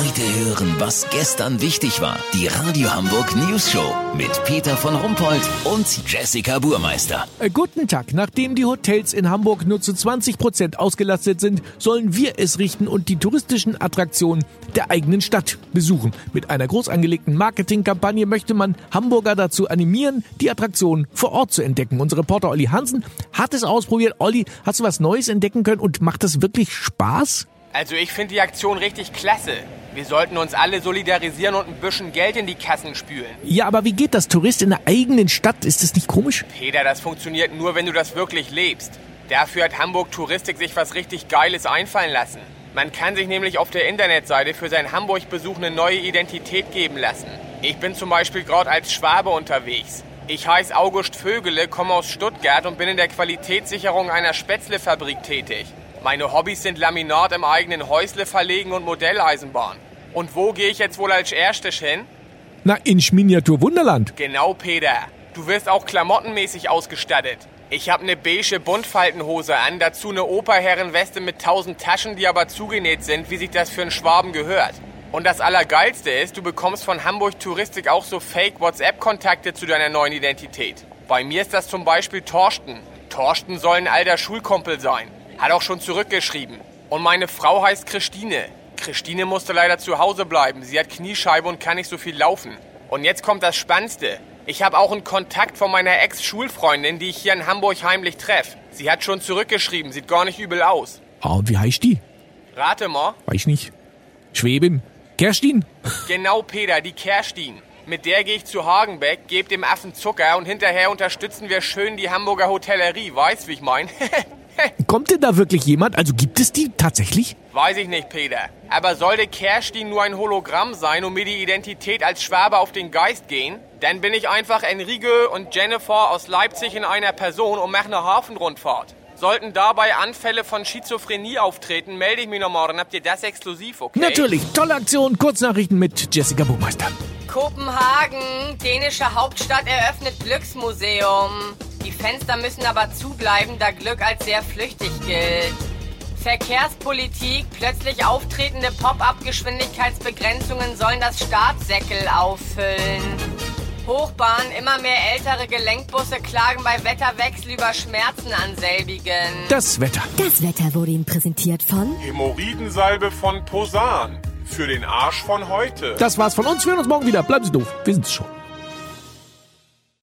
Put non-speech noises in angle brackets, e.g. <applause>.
Heute hören, was gestern wichtig war. Die Radio Hamburg News Show mit Peter von Rumpold und Jessica Burmeister. Äh, guten Tag. Nachdem die Hotels in Hamburg nur zu 20 Prozent ausgelastet sind, sollen wir es richten und die touristischen Attraktionen der eigenen Stadt besuchen. Mit einer groß angelegten Marketingkampagne möchte man Hamburger dazu animieren, die Attraktionen vor Ort zu entdecken. Unser Reporter Olli Hansen hat es ausprobiert. Olli, hast du was Neues entdecken können und macht das wirklich Spaß? Also ich finde die Aktion richtig klasse. Wir sollten uns alle solidarisieren und ein bisschen Geld in die Kassen spülen. Ja, aber wie geht das? Tourist in der eigenen Stadt? Ist das nicht komisch? Peter, das funktioniert nur, wenn du das wirklich lebst. Dafür hat Hamburg Touristik sich was richtig Geiles einfallen lassen. Man kann sich nämlich auf der Internetseite für seinen Hamburg-Besuch eine neue Identität geben lassen. Ich bin zum Beispiel gerade als Schwabe unterwegs. Ich heiße August Vögele, komme aus Stuttgart und bin in der Qualitätssicherung einer Spätzlefabrik tätig. Meine Hobbys sind Laminat im eigenen Häusle verlegen und Modelleisenbahn. Und wo gehe ich jetzt wohl als erstes hin? Na, in Miniatur Wunderland. Genau, Peter. Du wirst auch klamottenmäßig ausgestattet. Ich habe eine beige Buntfaltenhose an, dazu eine Operherrenweste mit tausend Taschen, die aber zugenäht sind, wie sich das für einen Schwaben gehört. Und das Allergeilste ist, du bekommst von Hamburg Touristik auch so Fake-WhatsApp-Kontakte zu deiner neuen Identität. Bei mir ist das zum Beispiel Torsten. Torsten soll ein alter Schulkumpel sein. Hat auch schon zurückgeschrieben. Und meine Frau heißt Christine. Christine musste leider zu Hause bleiben. Sie hat Kniescheibe und kann nicht so viel laufen. Und jetzt kommt das Spannendste. Ich habe auch einen Kontakt von meiner Ex-Schulfreundin, die ich hier in Hamburg heimlich treffe. Sie hat schon zurückgeschrieben, sieht gar nicht übel aus. Ah, und wie heißt die? Rate mal. Weiß nicht. Schweben. Kerstin? Genau, Peter, die Kerstin. Mit der gehe ich zu Hagenbeck, gebe dem Affen Zucker und hinterher unterstützen wir schön die Hamburger Hotellerie. Weißt, wie ich mein? <laughs> <laughs> Kommt denn da wirklich jemand? Also gibt es die tatsächlich? Weiß ich nicht, Peter. Aber sollte Kerstin nur ein Hologramm sein und mir die Identität als Schwabe auf den Geist gehen, dann bin ich einfach Enrique und Jennifer aus Leipzig in einer Person und mache eine Hafenrundfahrt. Sollten dabei Anfälle von Schizophrenie auftreten, melde ich mich nochmal, dann habt ihr das exklusiv, okay? Natürlich. Tolle Aktion. Kurznachrichten mit Jessica Buchmeister. Kopenhagen, dänische Hauptstadt eröffnet Glücksmuseum. Die Fenster müssen aber zubleiben, da Glück als sehr flüchtig gilt. Verkehrspolitik, plötzlich auftretende Pop-up-Geschwindigkeitsbegrenzungen sollen das Startsäckel auffüllen. Hochbahn, immer mehr ältere Gelenkbusse klagen bei Wetterwechsel über Schmerzen an selbigen. Das Wetter. Das Wetter wurde Ihnen präsentiert von Hämorrhoidensalbe von Posan. Für den Arsch von heute. Das war's von uns. Wir hören uns morgen wieder. Bleiben Sie doof. Wir sind's schon.